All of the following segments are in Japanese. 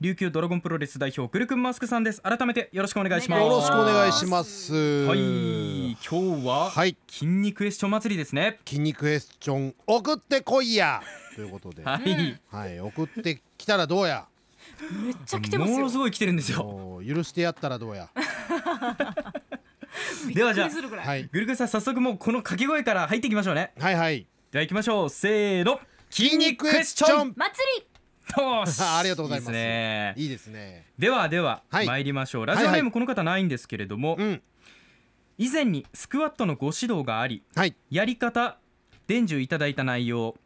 琉球ドラゴンプロレス代表グルクンマスクさんです。改めてよろしくお願いします。よろしくお願いします。はい。今日ははい、筋肉クエスチョン祭りですね。筋肉クエスチョン送ってこいや。ということで、ははい、い、送ってきたらどうや。めっちゃ来てますよ。ものすごい来てるんですよ。許してやったらどうや。ではじゃあはい、グルクンさん早速もうこの掛け声から入っていきましょうね。はい、はい。では行きましょう。せーの。筋肉クエスチョン。祭りよし ありがとうございます。いいですね。いいですね。ではでは、はい。参りましょう。ラジオネームこの方ないんですけれども、うん、以前にスクワットのご指導がありはい、やり方伝授いただいた内容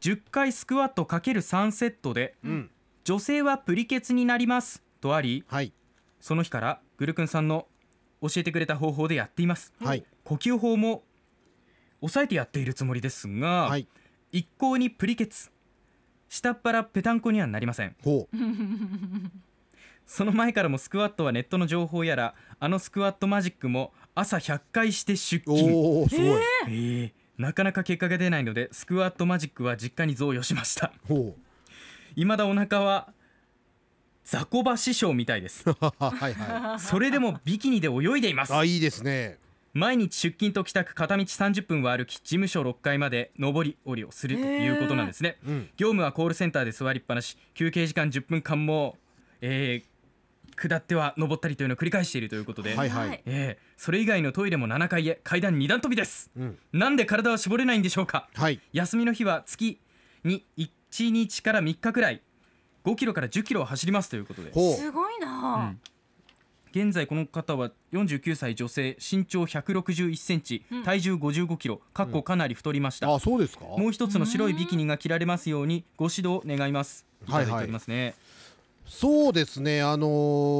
10回スクワット ×3 セットでうん、女性はプリケツになりますとありはい、その日からグルクンさんの教えてくれた方法でやっています。はい、呼吸法も抑えてやっているつもりですが、はい。一向にプリケツ下っ腹ぺたんこにはなりませんほう、その前からもスクワットはネットの情報やらあのスクワットマジックも朝100回して出勤おお、すごい。えーなかなか結果が出ないのでスクワットマジックは実家に贈与しましたほ未だお腹は雑魚場師匠みたいですう。はい、はそれでもビキニで泳いでいますい。あ、いいですね。毎日出勤と帰宅片道30分は歩き事務所6階まで上り下りをするということなんですね、うん、業務はコールセンターで座りっぱなし。休憩時間10分間も、えー下っては上ったりというのを繰り返しているということで、はい、ははい。い。えーそれ以外のトイレも7階へ階段2段飛びです。うん、なんで体は絞れないんでしょうか？はい。休みの日は月に1日から3日くらい5キロから10キロを走りますということで。すごいな。うん現在この方は49歳女性身長161センチうん。体重55キロかっこかなり太りました、あ、そうですか？もう一つの白いビキニが着られますようにご指導願います。いただいておりますね、そうですね、あの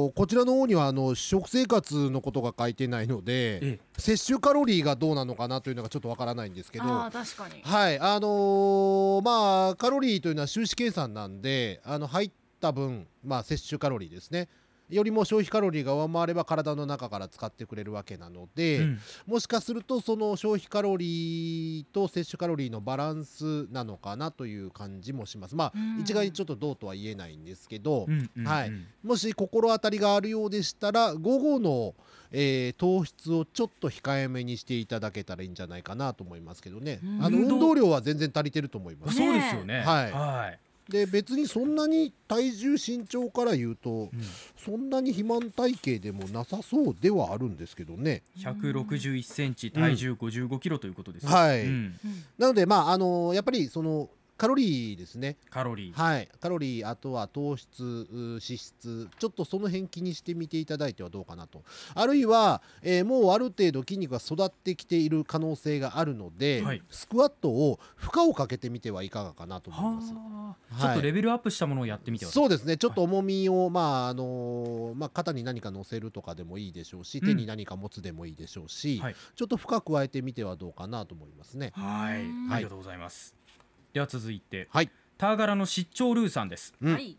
ーこちらの方にはあの食生活のことが書いてないので、え。摂取カロリーがどうなのかなというのがちょっとわからないんですけど、あー確かに。はい、あのーまあカロリーというのは収支計算なんで、あの入った分、まあ摂取カロリーですね。よりも消費カロリーが上回れば体の中から使ってくれるわけなので、うん。もしかするとその消費カロリーと摂取カロリーのバランスなのかなという感じもします。まあ、うん。一概にちょっとどうとは言えないんですけど、はいうんもし心当たりがあるようでしたら午後の、えー糖質をちょっと控えめにしていただけたらいいんじゃないかなと思いますけどね。うん。あの運動運動量は全然足りてると思います。そうですよね。はい。はいで別にそんなに体重身長から言うとうんそんなに肥満体型でもなさそうではあるんですけどね。161センチ体重55キロということですよはい。なのでまああのやっぱりそのカロリーですね。カロリー。はい。カロリーあとは糖質う脂質。ちょっとその辺気にしてみていただいてはどうかなと。あるいは、えーもうある程度筋肉が育ってきている可能性があるので、はい。スクワットを負荷をかけてみてはいかがかなと思います。はいちょっとレベルアップしたものをやってみてはそうですね。ちょっと重みを、まああのーまあ、肩に何か乗せるとかでもいいでしょうし、うん。手に何か持つでもいいでしょうし、はい。ちょっと負荷加えてみてはどうかなと思いますね。はい。うん。ありがとうございますでは続いてはい、ターガラの失調ルーさんです。うん。はい。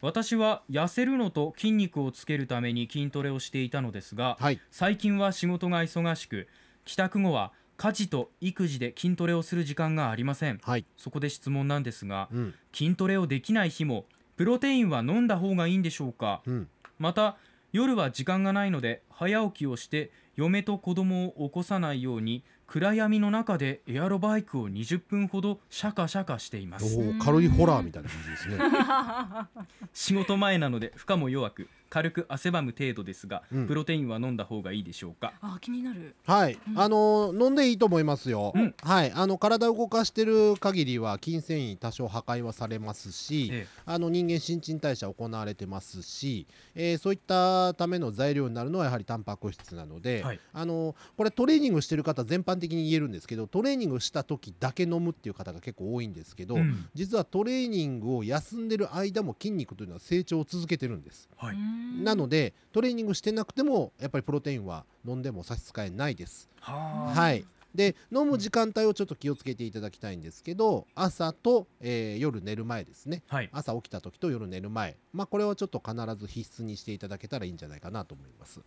私は痩せるのと筋肉をつけるために筋トレをしていたのですがはい。最近は仕事が忙しく帰宅後は家事と育児で筋トレをする時間がありません。はい、そこで質問なんですがうん。筋トレをできない日もプロテインは飲んだ方がいいんでしょうか？うん、また夜は時間がないので早起きをして嫁と子供を起こさないように暗闇の中でエアロバイクを20分ほどシャカシャカしていまおすーカロリーホラーみたいな感じですね。仕事前なので負荷も弱く軽く汗ばむ程度ですが、うん。プロテインは飲んだ方がいいでしょうか？あ気になる。はい、うん。あのー飲んでいいと思いますよ。うん。はい、あの体を動かしてる限りは筋繊維多少破壊はされますし、えあの人間新陳代謝行われてますし、えーそういったための材料になるのはやはりタンパク質なので、はい。あのこれトレーニングしてる方全般的に言えるんですけど、トレーニングした時だけ飲むっていう方が結構多いんですけど、うん。実はトレーニングを休んでる間も筋肉というのは成長を続けてるんです。はい、なのでトレーニングしてなくてもやっぱりプロテインは飲んでも差し支えないです。はあ。はい。で飲む時間帯をちょっと気をつけていただきたいんですけど朝と、えー夜寝る前ですね。はい。朝起きた時と夜寝る前。まあこれはちょっと必ず必須にしていただけたらいいんじゃないかなと思います。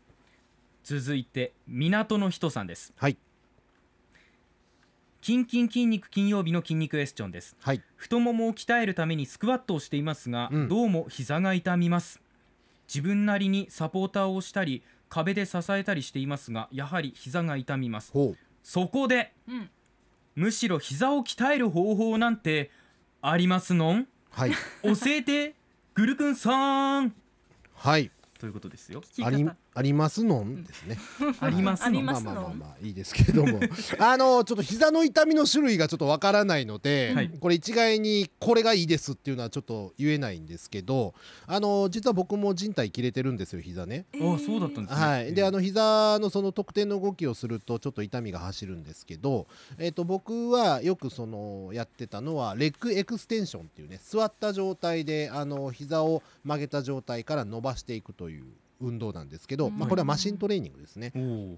続いて港の人さんです。はい。筋筋筋肉金曜日の筋肉エスチョンです。はい。太ももを鍛えるためにスクワットをしていますが、うん。どうも膝が痛みます自分なりにサポーターをしたり壁で支えたりしていますがやはり膝が痛みます。ほう。そこでうん。むしろ膝を鍛える方法なんてありますのん？はい。教えてグルクンさん。はい。ということですよ。聞きあり方ありますのんですね。ありますのまあまあまあまあいいですけれども。あのちょっと膝の痛みの種類がちょっとわからないので、はい。これ一概にこれがいいですっていうのはちょっと言えないんですけどあの実は僕も靭帯切れてるんですよ膝ね。えー。あそうだったんですね。はい、であの膝のその特定の動きをするとちょっと痛みが走るんですけど、えー、と僕はよくそのやってたのはレッグエクステンションっていうね座った状態であの膝を曲げた状態から伸ばしていくという運動なんですけど、うん。まあ、これはマシントレーニングですね。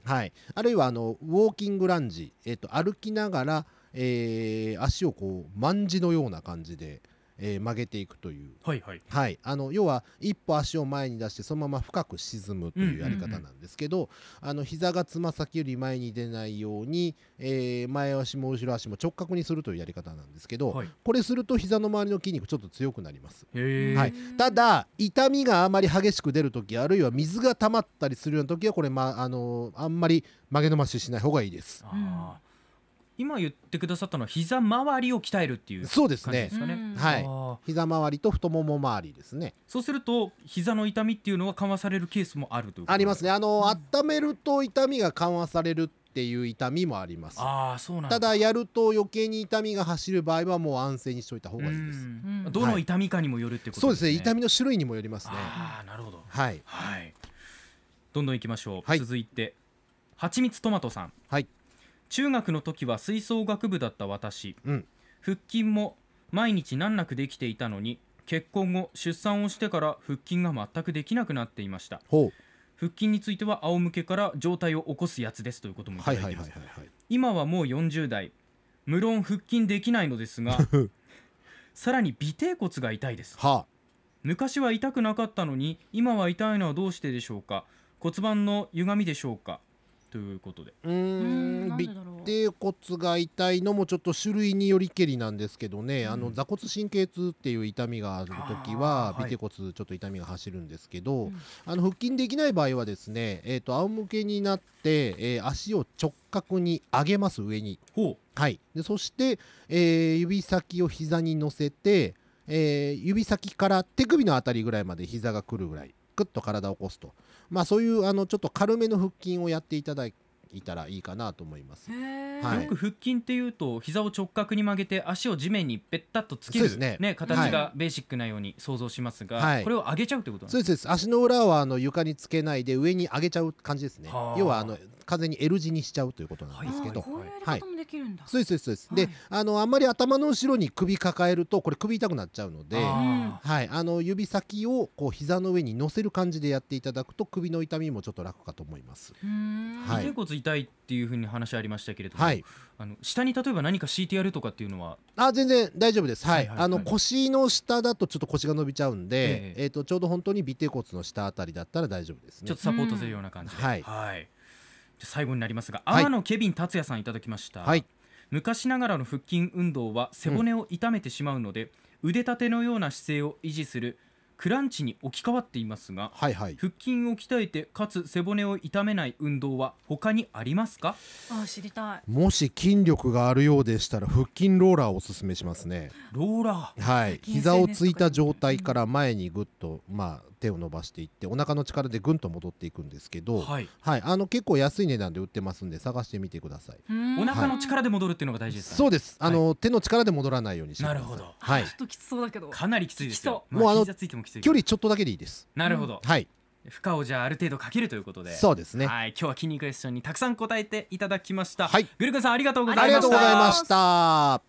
はい、あるいはあのウォーキングランジ、えっと歩きながら、えー足をこう卍のような感じで、えー曲げていくという、はいはい。はい、あの要は一歩足を前に出してそのまま深く沈むというやり方なんですけど、あの膝がつま先より前に出ないように、えー前足も後ろ足も直角にするというやり方なんですけど、はい。これすると膝の周りの筋肉ちょっと強くなります。はい。ただ痛みがあまり激しく出るときあるいは水が溜まったりするようなときはこれ、まあのあんまり曲げ伸ばししない方がいいです。あー今言ってくださったのは膝周りを鍛えるっていうそうですね。感じですかね、うん。はい。膝周りと太もも周りですね。そうすると膝の痛みっていうのは緩和されるケースもあるということありますね。ねあの、温めると痛みが緩和されるっていう痛みもあります。ああそうなんただやると余計に痛みが走る場合はもう安静にしといた方がいいです。うん。うん。どの痛みかにもよるってことそうですね。痛みみの種類にもよりますね。ああなるほど。はい。はい。どんどん行きましょう、はい。続いてはちみつトマトさん。はい中学の時は吹奏楽部だった私、うん。腹筋も毎日難なくできていたのに結婚後出産をしてから腹筋が全くできなくなっていました。ほ腹筋については仰向けから状態を起こすやつですということもういただいてます、今はもう40代。無論腹筋できないのですが さらに尾てい骨が痛いです。は昔は痛くなかったのに今は痛いのはどうしてでしょうか。骨盤の歪みでしょうかということで。あうん。ん尾なんでだろう。てい骨が痛いのもちょっと種類によりけりなんですけどね、あうん。の座骨神経痛っていう痛みがある時は尾てい骨ちょっと痛みが走るんですけど、うん。あの腹筋できない場合はですね、えー、と仰向けになって、えー足を直角に上げます上に、ほはい、でそして、えー指先を膝に乗せて、えー指先から手首のあたりぐらいまで膝が来るぐらいクッと体を起こすと、まあ、そういうあのちょっと軽めの腹筋をやっていただいたらいいかなと思います。はい。よく腹筋っていうと膝を直角に曲げて足を地面にペッタッとつける、そうですね。形がベーシックなように想像しますが、はい。これを上げちゃうってことなんそうですそうです。足の裏はあの床につけないで上に上げちゃう感じですね。はあ。要はあの完全に L 字にしちゃうということなんですけど、あこういうやり方もできるんだ。そうですそうです。そうです、はい。であのあんまり頭の後ろに首抱えるとこれ首痛くなっちゃうのであはい、あの指先をこう膝の上に乗せる感じでやっていただくと首の痛みもちょっと楽かと思います。はい痛いっていうふうに話ありましたけれども、はい、あの下に例えば何か敷いてやるとかっていうのは？あ全然大丈夫です。はい、はいはいはい。あの腰の下だとちょっと腰が伸びちゃうんで、ええ。えっ、とちょうど本当に尾てい骨の下あたりだったら大丈夫ですね。ちょっと。サポートするような感じで、うん。はい。じゃあ最後になりますがはい。天野ケビン達也さんいただきました、はい。昔ながらの腹筋運動は背骨を痛めてしまうので、腕立てのような姿勢を維持するクランチに置き換わっていますがはいはい。腹筋を鍛えてかつ背骨を痛めない運動は他にありますか？あ知りたい。もし筋力があるようでしたら腹筋ローラーをおすすめしますね。ローラーはい、筋膝をついた状態から前にぐっと、まあ、手を伸ばしていってお腹の力でぐんと戻っていくんですけど、はいはい、あの結構安い値段で売ってますんで探してみてください。お腹の力で戻るっていうのが大事ですか、ねそうです。あの、手の力で戻らないようにしてください。なるほどはいちょ。っときつそうだけど。かなりきついですよきもうあの膝ついてもきつい距離ちょっとだけでいいです。なるほど、はい。負荷をじゃあある程度かけるということでそうですね。はい今日は筋肉クエスチョンにたくさん答えていただきましたはいグルクンさんありがとうござありがとういましたございました。